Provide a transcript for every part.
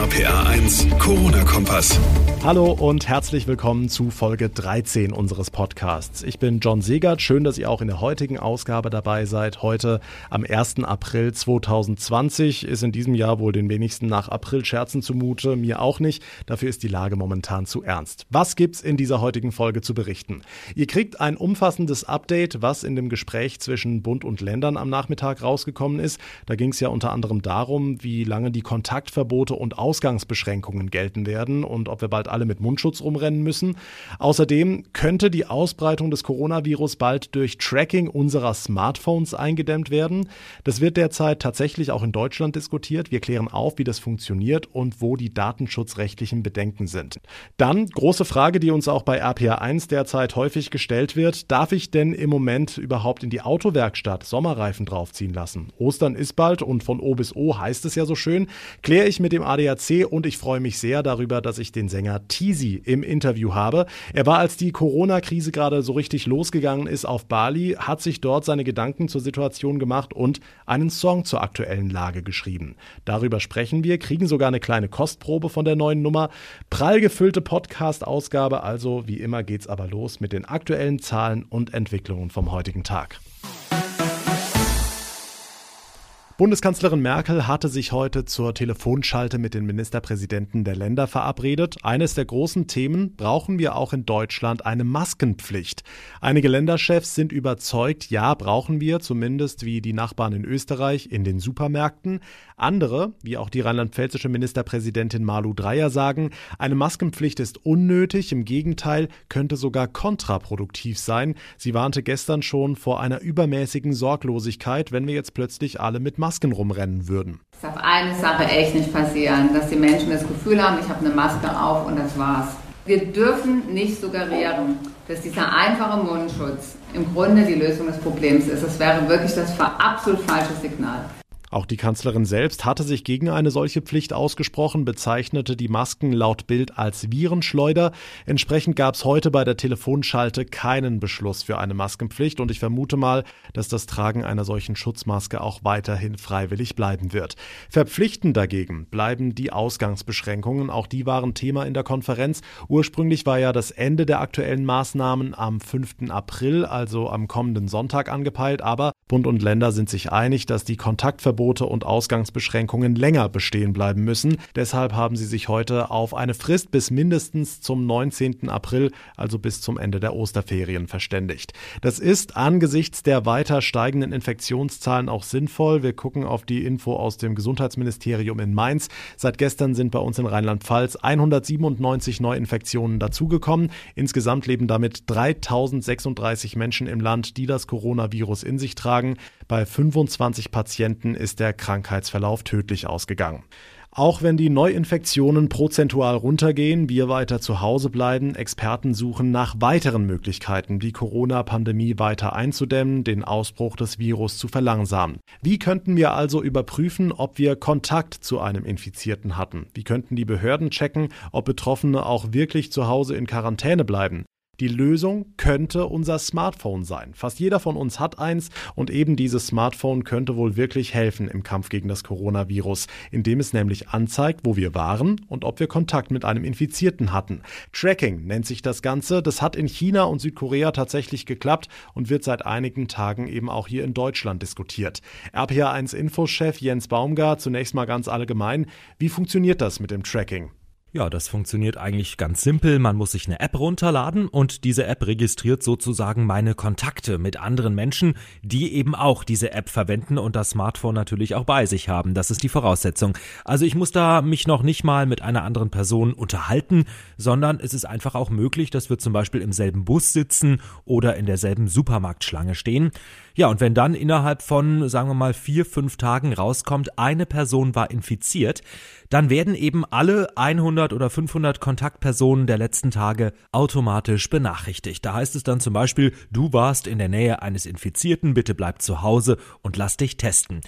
RPA 1, Corona-Kompass. Hallo und herzlich willkommen zu Folge 13 unseres Podcasts. Ich bin John Segert. Schön, dass ihr auch in der heutigen Ausgabe dabei seid. Heute am 1. April 2020 ist in diesem Jahr wohl den wenigsten nach April-Scherzen zumute. Mir auch nicht. Dafür ist die Lage momentan zu ernst. Was gibt's in dieser heutigen Folge zu berichten? Ihr kriegt ein umfassendes Update, was in dem Gespräch zwischen Bund und Ländern am Nachmittag rausgekommen ist. Da ging es ja unter anderem darum, wie lange die Kontaktverbote und Ausgangsbeschränkungen gelten werden und ob wir bald alle mit Mundschutz rumrennen müssen. Außerdem könnte die Ausbreitung des Coronavirus bald durch Tracking unserer Smartphones eingedämmt werden. Das wird derzeit tatsächlich auch in Deutschland diskutiert. Wir klären auf, wie das funktioniert und wo die datenschutzrechtlichen Bedenken sind. Dann große Frage, die uns auch bei RPA1 derzeit häufig gestellt wird. Darf ich denn im Moment überhaupt in die Autowerkstatt Sommerreifen draufziehen lassen? Ostern ist bald und von O bis O heißt es ja so schön. Kläre ich mit dem ADAC und ich freue mich sehr darüber, dass ich den Sänger Tisi im Interview habe. Er war, als die Corona-Krise gerade so richtig losgegangen ist auf Bali, hat sich dort seine Gedanken zur Situation gemacht und einen Song zur aktuellen Lage geschrieben. Darüber sprechen wir, kriegen sogar eine kleine Kostprobe von der neuen Nummer. Prall gefüllte Podcast-Ausgabe, also wie immer geht's aber los mit den aktuellen Zahlen und Entwicklungen vom heutigen Tag. Bundeskanzlerin Merkel hatte sich heute zur Telefonschalte mit den Ministerpräsidenten der Länder verabredet. Eines der großen Themen, brauchen wir auch in Deutschland eine Maskenpflicht. Einige Länderchefs sind überzeugt, ja, brauchen wir, zumindest wie die Nachbarn in Österreich, in den Supermärkten. Andere, wie auch die rheinland-pfälzische Ministerpräsidentin Malu Dreyer sagen, eine Maskenpflicht ist unnötig, im Gegenteil, könnte sogar kontraproduktiv sein. Sie warnte gestern schon vor einer übermäßigen Sorglosigkeit, wenn wir jetzt plötzlich alle mit Masken rumrennen würden. Es darf eine Sache echt nicht passieren, dass die Menschen das Gefühl haben, ich habe eine Maske auf und das war's. Wir dürfen nicht suggerieren, dass dieser einfache Mundschutz im Grunde die Lösung des Problems ist. Das wäre wirklich das absolut falsche Signal. Auch die Kanzlerin selbst hatte sich gegen eine solche Pflicht ausgesprochen, bezeichnete die Masken laut Bild als Virenschleuder. Entsprechend gab es heute bei der Telefonschalte keinen Beschluss für eine Maskenpflicht und ich vermute mal, dass das Tragen einer solchen Schutzmaske auch weiterhin freiwillig bleiben wird. Verpflichtend dagegen bleiben die Ausgangsbeschränkungen. Auch die waren Thema in der Konferenz. Ursprünglich war ja das Ende der aktuellen Maßnahmen am 5. April, also am kommenden Sonntag angepeilt, aber Bund und Länder sind sich einig, dass die Kontaktverbote Verbote und Ausgangsbeschränkungen länger bestehen bleiben müssen. Deshalb haben sie sich heute auf eine Frist bis mindestens zum 19. April, also bis zum Ende der Osterferien, verständigt. Das ist angesichts der weiter steigenden Infektionszahlen auch sinnvoll. Wir gucken auf die Info aus dem Gesundheitsministerium in Mainz. Seit gestern sind bei uns in Rheinland-Pfalz 197 Neuinfektionen dazugekommen. Insgesamt leben damit 3036 Menschen im Land, die das Coronavirus in sich tragen. Bei 25 Patienten ist der Krankheitsverlauf tödlich ausgegangen. Auch wenn die Neuinfektionen prozentual runtergehen, wir weiter zu Hause bleiben, Experten suchen nach weiteren Möglichkeiten, die Corona-Pandemie weiter einzudämmen, den Ausbruch des Virus zu verlangsamen. Wie könnten wir also überprüfen, ob wir Kontakt zu einem Infizierten hatten? Wie könnten die Behörden checken, ob Betroffene auch wirklich zu Hause in Quarantäne bleiben? Die Lösung könnte unser Smartphone sein. Fast jeder von uns hat eins und eben dieses Smartphone könnte wohl wirklich helfen im Kampf gegen das Coronavirus, indem es nämlich anzeigt, wo wir waren und ob wir Kontakt mit einem Infizierten hatten. Tracking nennt sich das Ganze. Das hat in China und Südkorea tatsächlich geklappt und wird seit einigen Tagen eben auch hier in Deutschland diskutiert. RPA1 Infochef Jens Baumgart zunächst mal ganz allgemein. Wie funktioniert das mit dem Tracking? Ja, das funktioniert eigentlich ganz simpel. Man muss sich eine App runterladen und diese App registriert sozusagen meine Kontakte mit anderen Menschen, die eben auch diese App verwenden und das Smartphone natürlich auch bei sich haben. Das ist die Voraussetzung. Also ich muss da mich noch nicht mal mit einer anderen Person unterhalten, sondern es ist einfach auch möglich, dass wir zum Beispiel im selben Bus sitzen oder in derselben Supermarktschlange stehen. Ja, und wenn dann innerhalb von, sagen wir mal, vier, fünf Tagen rauskommt, eine Person war infiziert, dann werden eben alle 100 oder 500 Kontaktpersonen der letzten Tage automatisch benachrichtigt. Da heißt es dann zum Beispiel, du warst in der Nähe eines Infizierten, bitte bleib zu Hause und lass dich testen.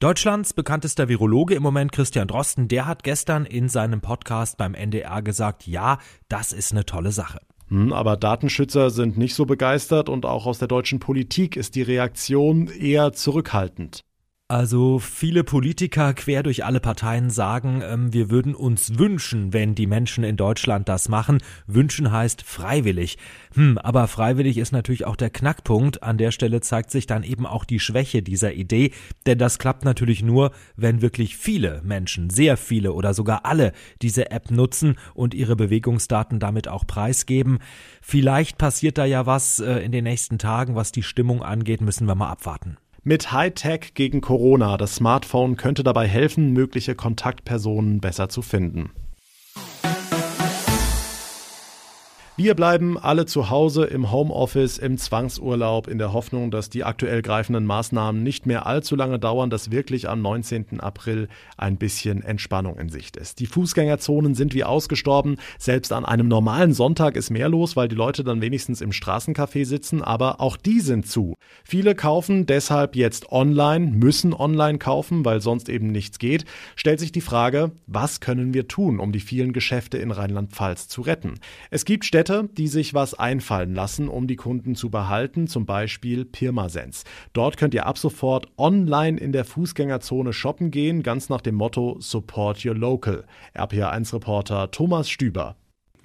Deutschlands bekanntester Virologe im Moment Christian Drosten, der hat gestern in seinem Podcast beim NDR gesagt, ja, das ist eine tolle Sache. Hm, aber Datenschützer sind nicht so begeistert und auch aus der deutschen Politik ist die Reaktion eher zurückhaltend. Also viele Politiker quer durch alle Parteien sagen, ähm, wir würden uns wünschen, wenn die Menschen in Deutschland das machen. Wünschen heißt freiwillig. Hm, aber freiwillig ist natürlich auch der Knackpunkt. An der Stelle zeigt sich dann eben auch die Schwäche dieser Idee, denn das klappt natürlich nur, wenn wirklich viele Menschen, sehr viele oder sogar alle diese App nutzen und ihre Bewegungsdaten damit auch preisgeben. Vielleicht passiert da ja was äh, in den nächsten Tagen, was die Stimmung angeht, müssen wir mal abwarten. Mit Hightech gegen Corona. Das Smartphone könnte dabei helfen, mögliche Kontaktpersonen besser zu finden. Wir bleiben alle zu Hause im Homeoffice, im Zwangsurlaub, in der Hoffnung, dass die aktuell greifenden Maßnahmen nicht mehr allzu lange dauern, dass wirklich am 19. April ein bisschen Entspannung in Sicht ist. Die Fußgängerzonen sind wie ausgestorben. Selbst an einem normalen Sonntag ist mehr los, weil die Leute dann wenigstens im Straßencafé sitzen, aber auch die sind zu. Viele kaufen deshalb jetzt online, müssen online kaufen, weil sonst eben nichts geht. Stellt sich die Frage, was können wir tun, um die vielen Geschäfte in Rheinland-Pfalz zu retten? Es gibt Städte, die sich was einfallen lassen, um die Kunden zu behalten, zum Beispiel Pirmasens. Dort könnt ihr ab sofort online in der Fußgängerzone shoppen gehen, ganz nach dem Motto Support Your Local. RPA1-Reporter Thomas Stüber.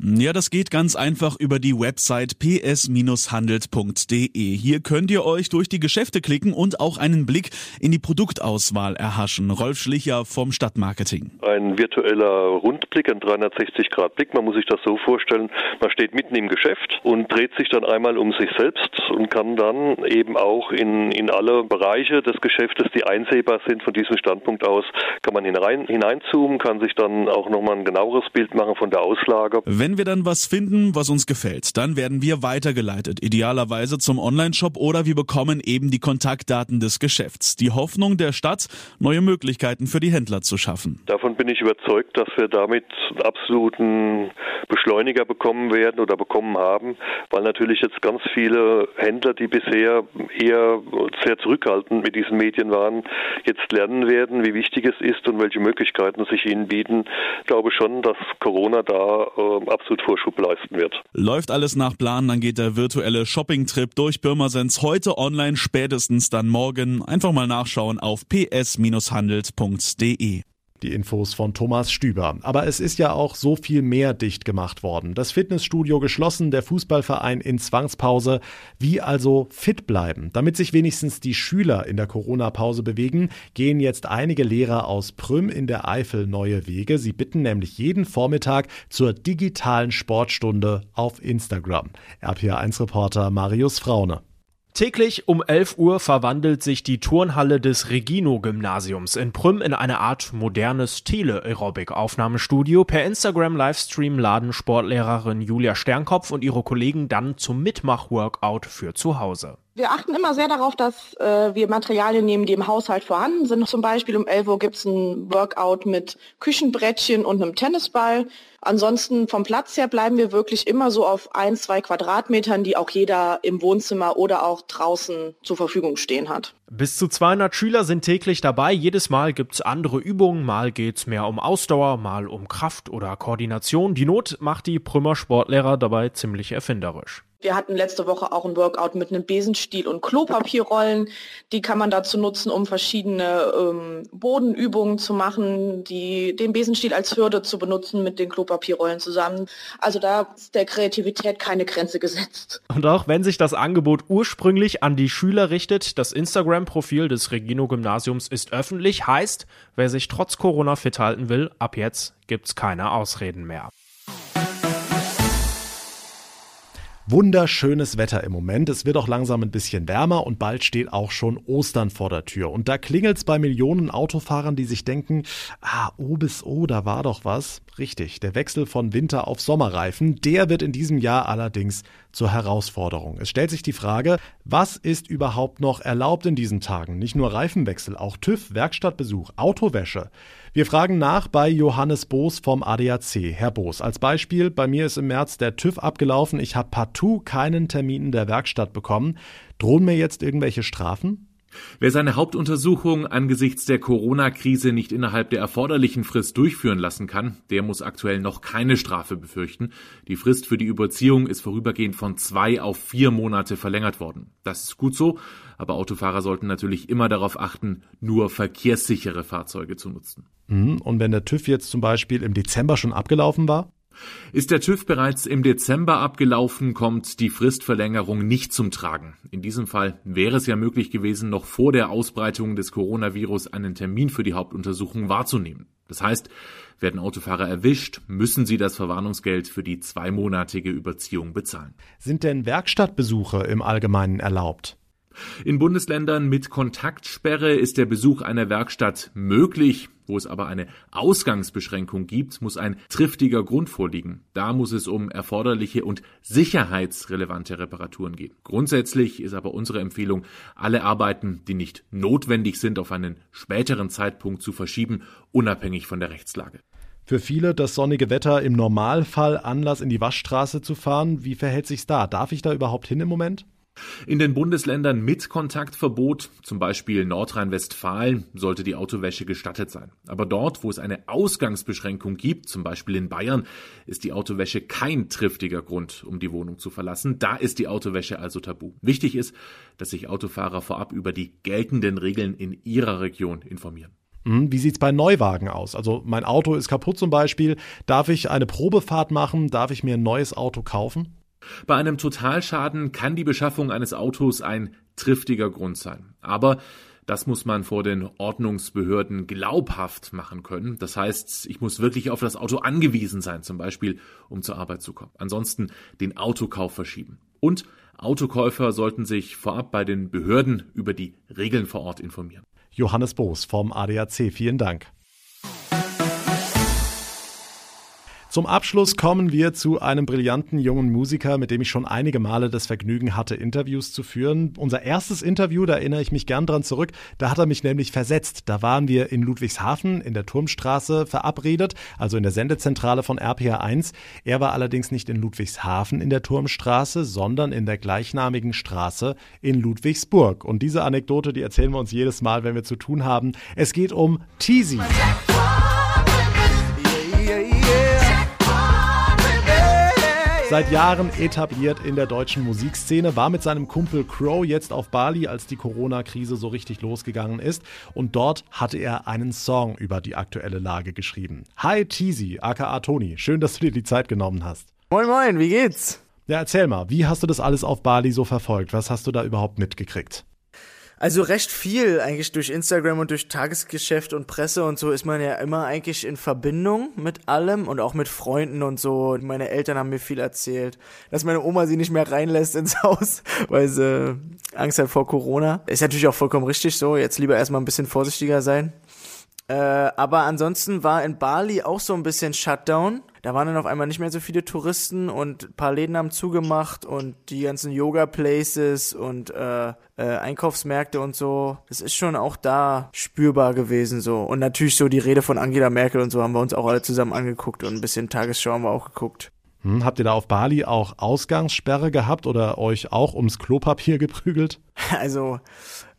Ja, das geht ganz einfach über die Website ps-handelt.de. Hier könnt ihr euch durch die Geschäfte klicken und auch einen Blick in die Produktauswahl erhaschen. Rolf Schlicher vom Stadtmarketing. Ein virtueller Rundblick, ein 360-Grad-Blick. Man muss sich das so vorstellen, man steht mitten im Geschäft und dreht sich dann einmal um sich selbst und kann dann eben auch in, in alle Bereiche des Geschäftes, die einsehbar sind von diesem Standpunkt aus, kann man hinein, hineinzoomen, kann sich dann auch nochmal ein genaueres Bild machen von der Auslage. Wenn wenn wir dann was finden, was uns gefällt, dann werden wir weitergeleitet, idealerweise zum Onlineshop oder wir bekommen eben die Kontaktdaten des Geschäfts. Die Hoffnung der Stadt, neue Möglichkeiten für die Händler zu schaffen. Davon bin ich überzeugt, dass wir damit absoluten Beschleuniger bekommen werden oder bekommen haben, weil natürlich jetzt ganz viele Händler, die bisher eher sehr zurückhaltend mit diesen Medien waren, jetzt lernen werden, wie wichtig es ist und welche Möglichkeiten sich ihnen bieten. Ich glaube schon, dass Corona da äh, absolut Vorschub leisten wird. Läuft alles nach Plan, dann geht der virtuelle Shopping-Trip durch Pirmasens heute online, spätestens dann morgen. Einfach mal nachschauen auf ps-handelt.de. Die Infos von Thomas Stüber. Aber es ist ja auch so viel mehr dicht gemacht worden. Das Fitnessstudio geschlossen, der Fußballverein in Zwangspause. Wie also fit bleiben? Damit sich wenigstens die Schüler in der Corona-Pause bewegen, gehen jetzt einige Lehrer aus Prüm in der Eifel neue Wege. Sie bitten nämlich jeden Vormittag zur digitalen Sportstunde auf Instagram. RPA1-Reporter Marius Fraune. Täglich um 11 Uhr verwandelt sich die Turnhalle des Regino-Gymnasiums in Prüm in eine Art modernes Tele-Aerobic-Aufnahmestudio. Per Instagram-Livestream laden Sportlehrerin Julia Sternkopf und ihre Kollegen dann zum Mitmach-Workout für zu Hause. Wir achten immer sehr darauf, dass äh, wir Materialien nehmen, die im Haushalt vorhanden sind. Zum Beispiel um 11 Uhr gibt es ein Workout mit Küchenbrettchen und einem Tennisball. Ansonsten vom Platz her bleiben wir wirklich immer so auf ein, zwei Quadratmetern, die auch jeder im Wohnzimmer oder auch draußen zur Verfügung stehen hat. Bis zu 200 Schüler sind täglich dabei. Jedes Mal gibt es andere Übungen. Mal geht es mehr um Ausdauer, mal um Kraft oder Koordination. Die Not macht die Prümmer Sportlehrer dabei ziemlich erfinderisch. Wir hatten letzte Woche auch ein Workout mit einem Besenstiel und Klopapierrollen. Die kann man dazu nutzen, um verschiedene ähm, Bodenübungen zu machen, die den Besenstiel als Hürde zu benutzen mit den Klopapierrollen zusammen. Also da ist der Kreativität keine Grenze gesetzt. Und auch wenn sich das Angebot ursprünglich an die Schüler richtet, das Instagram-Profil des Regino-Gymnasiums ist öffentlich, heißt, wer sich trotz Corona fit halten will, ab jetzt gibt's keine Ausreden mehr. Wunderschönes Wetter im Moment. Es wird auch langsam ein bisschen wärmer und bald steht auch schon Ostern vor der Tür. Und da klingelt's bei Millionen Autofahrern, die sich denken, ah, O bis O, da war doch was. Richtig, der Wechsel von Winter auf Sommerreifen, der wird in diesem Jahr allerdings zur Herausforderung. Es stellt sich die Frage, was ist überhaupt noch erlaubt in diesen Tagen? Nicht nur Reifenwechsel, auch TÜV, Werkstattbesuch, Autowäsche. Wir fragen nach bei Johannes Boos vom ADAC. Herr Boos, als Beispiel, bei mir ist im März der TÜV abgelaufen. Ich habe partout keinen Termin in der Werkstatt bekommen. Drohen mir jetzt irgendwelche Strafen? Wer seine Hauptuntersuchung angesichts der Corona-Krise nicht innerhalb der erforderlichen Frist durchführen lassen kann, der muss aktuell noch keine Strafe befürchten. Die Frist für die Überziehung ist vorübergehend von zwei auf vier Monate verlängert worden. Das ist gut so, aber Autofahrer sollten natürlich immer darauf achten, nur verkehrssichere Fahrzeuge zu nutzen. Mhm. Und wenn der TÜV jetzt zum Beispiel im Dezember schon abgelaufen war? Ist der TÜV bereits im Dezember abgelaufen, kommt die Fristverlängerung nicht zum Tragen. In diesem Fall wäre es ja möglich gewesen, noch vor der Ausbreitung des Coronavirus einen Termin für die Hauptuntersuchung wahrzunehmen. Das heißt, werden Autofahrer erwischt, müssen sie das Verwarnungsgeld für die zweimonatige Überziehung bezahlen. Sind denn Werkstattbesuche im Allgemeinen erlaubt? In Bundesländern mit Kontaktsperre ist der Besuch einer Werkstatt möglich. Wo es aber eine Ausgangsbeschränkung gibt, muss ein triftiger Grund vorliegen. Da muss es um erforderliche und sicherheitsrelevante Reparaturen gehen. Grundsätzlich ist aber unsere Empfehlung, alle Arbeiten, die nicht notwendig sind, auf einen späteren Zeitpunkt zu verschieben, unabhängig von der Rechtslage. Für viele das sonnige Wetter im Normalfall Anlass in die Waschstraße zu fahren. Wie verhält sich's da? Darf ich da überhaupt hin im Moment? In den Bundesländern mit Kontaktverbot, zum Beispiel Nordrhein-Westfalen, sollte die Autowäsche gestattet sein. Aber dort, wo es eine Ausgangsbeschränkung gibt, zum Beispiel in Bayern, ist die Autowäsche kein triftiger Grund, um die Wohnung zu verlassen. Da ist die Autowäsche also tabu. Wichtig ist, dass sich Autofahrer vorab über die geltenden Regeln in ihrer Region informieren. Hm, wie sieht's bei Neuwagen aus? Also mein Auto ist kaputt zum Beispiel. Darf ich eine Probefahrt machen? Darf ich mir ein neues Auto kaufen? Bei einem Totalschaden kann die Beschaffung eines Autos ein triftiger Grund sein. Aber das muss man vor den Ordnungsbehörden glaubhaft machen können. Das heißt, ich muss wirklich auf das Auto angewiesen sein, zum Beispiel, um zur Arbeit zu kommen. Ansonsten den Autokauf verschieben. Und Autokäufer sollten sich vorab bei den Behörden über die Regeln vor Ort informieren. Johannes Boos vom ADAC, vielen Dank. Zum Abschluss kommen wir zu einem brillanten jungen Musiker, mit dem ich schon einige Male das Vergnügen hatte, Interviews zu führen. Unser erstes Interview, da erinnere ich mich gern dran zurück, da hat er mich nämlich versetzt. Da waren wir in Ludwigshafen in der Turmstraße verabredet, also in der Sendezentrale von RPA 1. Er war allerdings nicht in Ludwigshafen in der Turmstraße, sondern in der gleichnamigen Straße in Ludwigsburg. Und diese Anekdote, die erzählen wir uns jedes Mal, wenn wir zu tun haben. Es geht um Teasy. Seit Jahren etabliert in der deutschen Musikszene, war mit seinem Kumpel Crow jetzt auf Bali, als die Corona-Krise so richtig losgegangen ist. Und dort hatte er einen Song über die aktuelle Lage geschrieben. Hi Teasy, aka Toni, schön, dass du dir die Zeit genommen hast. Moin Moin, wie geht's? Ja, erzähl mal, wie hast du das alles auf Bali so verfolgt? Was hast du da überhaupt mitgekriegt? Also recht viel eigentlich durch Instagram und durch Tagesgeschäft und Presse und so ist man ja immer eigentlich in Verbindung mit allem und auch mit Freunden und so. Meine Eltern haben mir viel erzählt, dass meine Oma sie nicht mehr reinlässt ins Haus, weil sie Angst hat vor Corona. Ist natürlich auch vollkommen richtig so. Jetzt lieber erstmal ein bisschen vorsichtiger sein. Äh, aber ansonsten war in Bali auch so ein bisschen Shutdown. Da waren dann auf einmal nicht mehr so viele Touristen und ein paar Läden haben zugemacht und die ganzen Yoga-Places und äh, äh, Einkaufsmärkte und so. Das ist schon auch da spürbar gewesen so. Und natürlich so die Rede von Angela Merkel und so haben wir uns auch alle zusammen angeguckt und ein bisschen Tagesschau haben wir auch geguckt. Hm, habt ihr da auf Bali auch Ausgangssperre gehabt oder euch auch ums Klopapier geprügelt? Also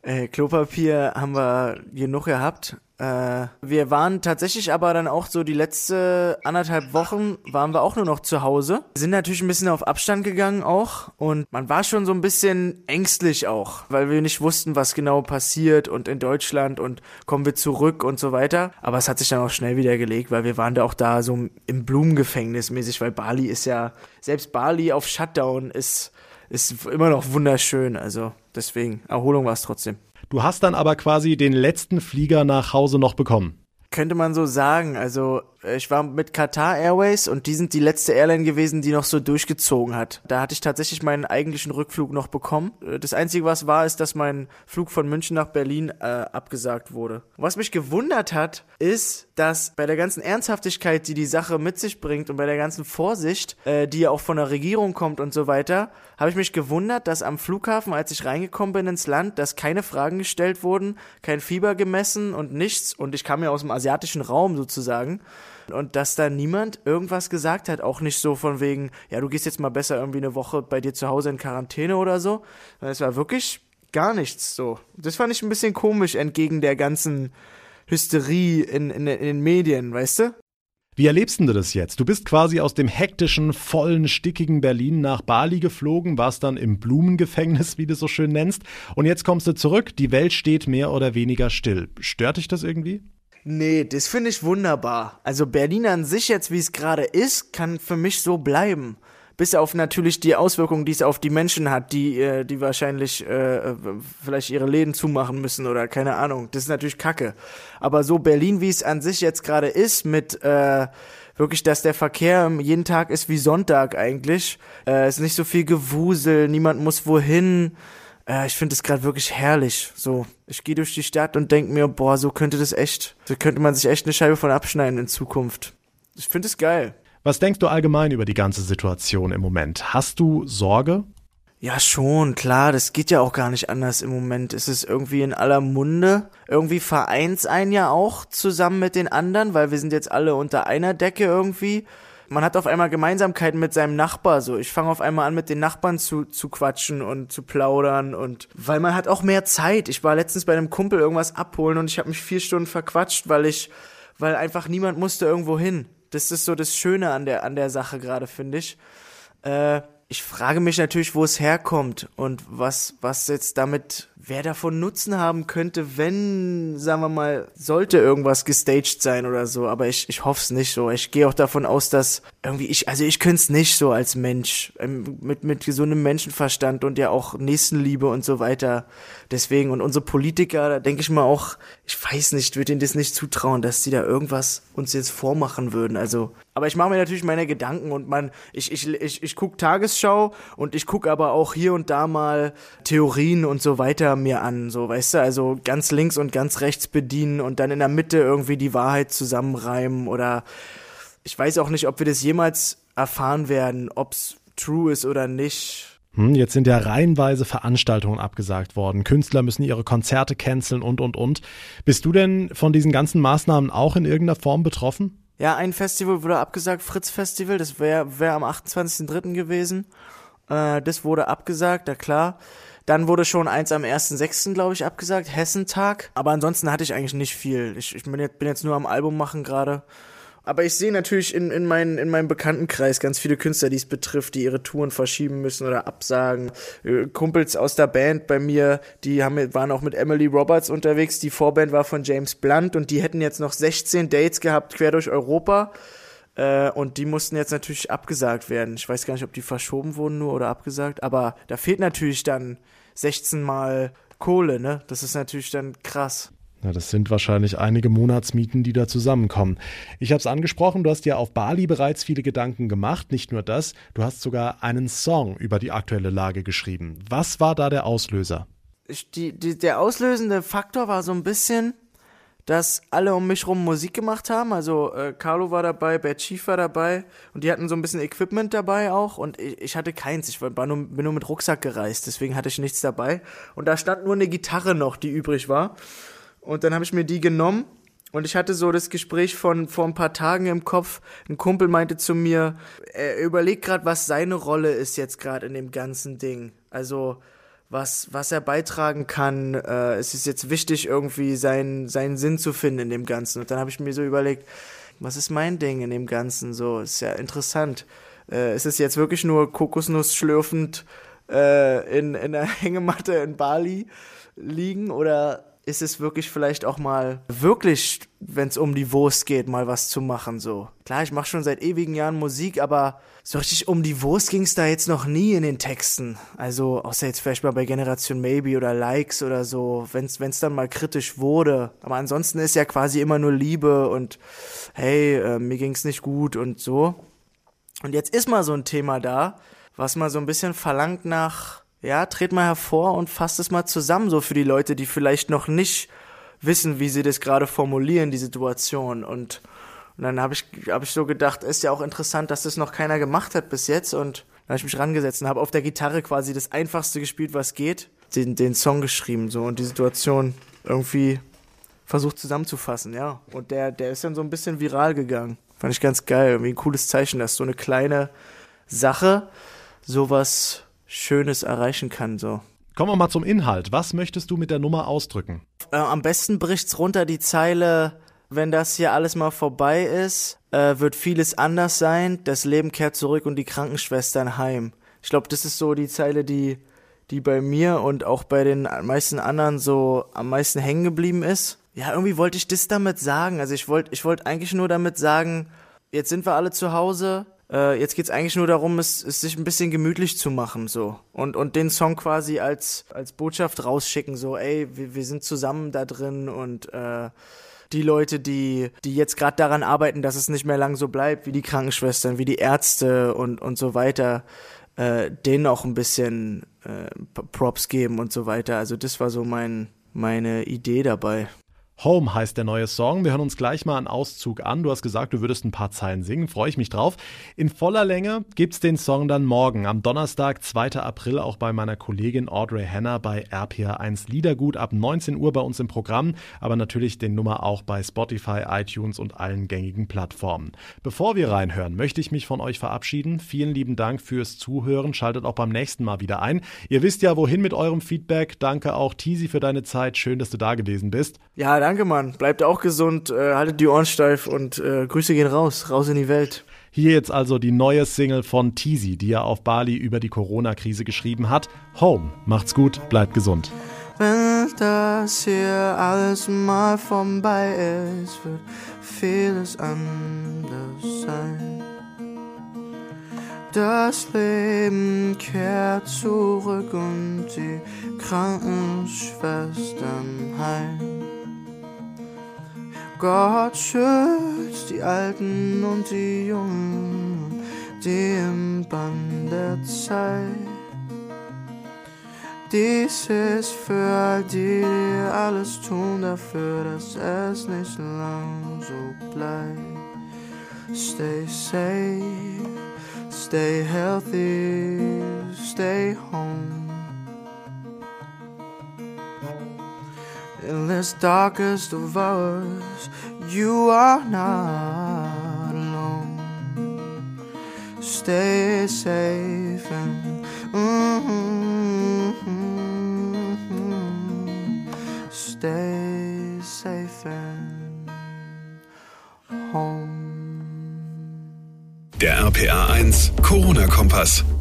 äh, Klopapier haben wir genug gehabt. Äh, wir waren tatsächlich aber dann auch so die letzte anderthalb Wochen waren wir auch nur noch zu Hause. Sind natürlich ein bisschen auf Abstand gegangen auch und man war schon so ein bisschen ängstlich auch, weil wir nicht wussten, was genau passiert und in Deutschland und kommen wir zurück und so weiter. Aber es hat sich dann auch schnell wieder gelegt, weil wir waren da auch da so im Blumengefängnis mäßig, weil Bali ist ja, selbst Bali auf Shutdown ist, ist immer noch wunderschön. Also deswegen, Erholung war es trotzdem. Du hast dann aber quasi den letzten Flieger nach Hause noch bekommen. Könnte man so sagen. Also äh, ich war mit Qatar Airways und die sind die letzte Airline gewesen, die noch so durchgezogen hat. Da hatte ich tatsächlich meinen eigentlichen Rückflug noch bekommen. Äh, das Einzige, was war, ist, dass mein Flug von München nach Berlin äh, abgesagt wurde. Was mich gewundert hat, ist, dass bei der ganzen Ernsthaftigkeit, die die Sache mit sich bringt und bei der ganzen Vorsicht, äh, die ja auch von der Regierung kommt und so weiter, habe ich mich gewundert, dass am Flughafen, als ich reingekommen bin ins Land, dass keine Fragen gestellt wurden, kein Fieber gemessen und nichts. Und ich kam ja aus dem asiatischen Raum sozusagen. Und dass da niemand irgendwas gesagt hat, auch nicht so von wegen, ja, du gehst jetzt mal besser irgendwie eine Woche bei dir zu Hause in Quarantäne oder so. Es war wirklich gar nichts so. Das fand ich ein bisschen komisch entgegen der ganzen Hysterie in, in, in den Medien, weißt du? Wie erlebst du das jetzt? Du bist quasi aus dem hektischen, vollen, stickigen Berlin nach Bali geflogen, warst dann im Blumengefängnis, wie du so schön nennst, und jetzt kommst du zurück, die Welt steht mehr oder weniger still. Stört dich das irgendwie? Nee, das finde ich wunderbar. Also Berlin an sich jetzt, wie es gerade ist, kann für mich so bleiben bis auf natürlich die Auswirkungen, die es auf die Menschen hat, die, äh, die wahrscheinlich äh, vielleicht ihre Läden zumachen müssen oder keine Ahnung. Das ist natürlich Kacke. Aber so Berlin, wie es an sich jetzt gerade ist, mit äh, wirklich, dass der Verkehr jeden Tag ist wie Sonntag eigentlich, äh, ist nicht so viel Gewusel, niemand muss wohin. Äh, ich finde es gerade wirklich herrlich. So, ich gehe durch die Stadt und denke mir, boah, so könnte das echt, so könnte man sich echt eine Scheibe von abschneiden in Zukunft. Ich finde es geil. Was denkst du allgemein über die ganze Situation im Moment? Hast du Sorge? Ja, schon, klar, das geht ja auch gar nicht anders im Moment. Es ist irgendwie in aller Munde. Irgendwie vereint's einen ja auch zusammen mit den anderen, weil wir sind jetzt alle unter einer Decke irgendwie. Man hat auf einmal Gemeinsamkeiten mit seinem Nachbar, so. Ich fange auf einmal an, mit den Nachbarn zu, zu quatschen und zu plaudern und, weil man hat auch mehr Zeit. Ich war letztens bei einem Kumpel irgendwas abholen und ich habe mich vier Stunden verquatscht, weil ich, weil einfach niemand musste irgendwo hin. Das ist so das Schöne an der, an der Sache gerade, finde ich. Äh, ich frage mich natürlich, wo es herkommt und was, was jetzt damit, wer davon Nutzen haben könnte, wenn, sagen wir mal, sollte irgendwas gestaged sein oder so. Aber ich, ich hoffe es nicht so. Ich gehe auch davon aus, dass irgendwie ich, also ich könnte es nicht so als Mensch, ähm, mit, mit gesundem Menschenverstand und ja auch Nächstenliebe und so weiter. Deswegen, und unsere Politiker, da denke ich mal auch, ich weiß nicht, würde ihnen das nicht zutrauen, dass die da irgendwas uns jetzt vormachen würden. Also, aber ich mache mir natürlich meine Gedanken und man, ich, ich, ich, ich gucke Tagesschau und ich gucke aber auch hier und da mal Theorien und so weiter mir an, so, weißt du, also ganz links und ganz rechts bedienen und dann in der Mitte irgendwie die Wahrheit zusammenreimen oder ich weiß auch nicht, ob wir das jemals erfahren werden, ob's true ist oder nicht. Hm, jetzt sind ja reihenweise Veranstaltungen abgesagt worden. Künstler müssen ihre Konzerte canceln und, und, und. Bist du denn von diesen ganzen Maßnahmen auch in irgendeiner Form betroffen? Ja, ein Festival wurde abgesagt, Fritz Festival, das wäre wär am 28.03. gewesen. Äh, das wurde abgesagt, ja klar. Dann wurde schon eins am 1.6., glaube ich, abgesagt, Hessentag. Aber ansonsten hatte ich eigentlich nicht viel. Ich, ich bin, jetzt, bin jetzt nur am Album machen gerade. Aber ich sehe natürlich in, in, mein, in meinem Bekanntenkreis ganz viele Künstler, die es betrifft, die ihre Touren verschieben müssen oder absagen. Äh, Kumpels aus der Band bei mir, die haben, waren auch mit Emily Roberts unterwegs. Die Vorband war von James Blunt und die hätten jetzt noch 16 Dates gehabt quer durch Europa. Äh, und die mussten jetzt natürlich abgesagt werden. Ich weiß gar nicht, ob die verschoben wurden nur oder abgesagt. Aber da fehlt natürlich dann 16 Mal Kohle, ne? Das ist natürlich dann krass. Ja, das sind wahrscheinlich einige Monatsmieten, die da zusammenkommen. Ich habe es angesprochen, du hast ja auf Bali bereits viele Gedanken gemacht. Nicht nur das, du hast sogar einen Song über die aktuelle Lage geschrieben. Was war da der Auslöser? Die, die, der auslösende Faktor war so ein bisschen, dass alle um mich rum Musik gemacht haben. Also äh, Carlo war dabei, Bad Chief war dabei und die hatten so ein bisschen Equipment dabei auch und ich, ich hatte keins. Ich war nur, bin nur mit Rucksack gereist, deswegen hatte ich nichts dabei. Und da stand nur eine Gitarre noch, die übrig war. Und dann habe ich mir die genommen und ich hatte so das Gespräch von vor ein paar Tagen im Kopf. Ein Kumpel meinte zu mir, er überlegt gerade, was seine Rolle ist jetzt gerade in dem ganzen Ding. Also was, was er beitragen kann. Äh, es ist jetzt wichtig, irgendwie seinen, seinen Sinn zu finden in dem Ganzen. Und dann habe ich mir so überlegt, was ist mein Ding in dem Ganzen? So, ist ja interessant. Äh, ist es jetzt wirklich nur Kokosnuss schlürfend äh, in, in der Hängematte in Bali liegen oder ist es wirklich vielleicht auch mal wirklich, wenn es um die Wurst geht, mal was zu machen so. Klar, ich mache schon seit ewigen Jahren Musik, aber so richtig um die Wurst ging es da jetzt noch nie in den Texten. Also außer jetzt vielleicht mal bei Generation Maybe oder Likes oder so, wenn es dann mal kritisch wurde. Aber ansonsten ist ja quasi immer nur Liebe und hey, äh, mir ging's nicht gut und so. Und jetzt ist mal so ein Thema da, was mal so ein bisschen verlangt nach ja, tret mal hervor und fasst es mal zusammen, so für die Leute, die vielleicht noch nicht wissen, wie sie das gerade formulieren, die Situation. Und, und dann habe ich, hab ich so gedacht, ist ja auch interessant, dass das noch keiner gemacht hat bis jetzt. Und dann habe ich mich rangesetzt und habe auf der Gitarre quasi das Einfachste gespielt, was geht, den, den Song geschrieben so und die Situation irgendwie versucht zusammenzufassen, ja. Und der, der ist dann so ein bisschen viral gegangen. Fand ich ganz geil, irgendwie ein cooles Zeichen, dass so eine kleine Sache sowas Schönes erreichen kann, so. Kommen wir mal zum Inhalt. Was möchtest du mit der Nummer ausdrücken? Äh, am besten bricht's runter die Zeile, wenn das hier alles mal vorbei ist, äh, wird vieles anders sein, das Leben kehrt zurück und die Krankenschwestern heim. Ich glaube, das ist so die Zeile, die, die bei mir und auch bei den meisten anderen so am meisten hängen geblieben ist. Ja, irgendwie wollte ich das damit sagen. Also ich wollte ich wollte eigentlich nur damit sagen, jetzt sind wir alle zu Hause, äh, jetzt geht's eigentlich nur darum, es, es sich ein bisschen gemütlich zu machen, so. Und, und den Song quasi als, als Botschaft rausschicken, so, ey, wir, wir sind zusammen da drin und äh, die Leute, die, die jetzt gerade daran arbeiten, dass es nicht mehr lang so bleibt, wie die Krankenschwestern, wie die Ärzte und, und so weiter, äh, denen auch ein bisschen äh, Props geben und so weiter. Also das war so mein, meine Idee dabei. Home heißt der neue Song. Wir hören uns gleich mal einen Auszug an. Du hast gesagt, du würdest ein paar Zeilen singen. Freue ich mich drauf. In voller Länge gibt's den Song dann morgen, am Donnerstag, 2. April, auch bei meiner Kollegin Audrey Hanna bei RPR1 Liedergut ab 19 Uhr bei uns im Programm, aber natürlich den Nummer auch bei Spotify, iTunes und allen gängigen Plattformen. Bevor wir reinhören, möchte ich mich von euch verabschieden. Vielen lieben Dank fürs Zuhören. Schaltet auch beim nächsten Mal wieder ein. Ihr wisst ja, wohin mit eurem Feedback. Danke auch Tisi für deine Zeit. Schön, dass du da gewesen bist. Ja, danke, Mann. Bleibt auch gesund, äh, haltet die Ohren steif und äh, Grüße gehen raus, raus in die Welt. Hier jetzt also die neue Single von Teasy, die er auf Bali über die Corona-Krise geschrieben hat. Home. Macht's gut, bleibt gesund. Wenn das hier alles mal vorbei ist, wird vieles anders sein. Das Leben kehrt zurück und die Krankenschwestern heim. Gott schützt die Alten und die Jungen, die im Bann der Zeit. Dies ist für all die, die alles tun dafür, dass es nicht lang so bleibt. Stay safe, stay healthy, stay home. In this darkest of hours, you are not alone. Stay safe and mm-hmm, stay safe and home. Der RPA 1 Corona-Kompass.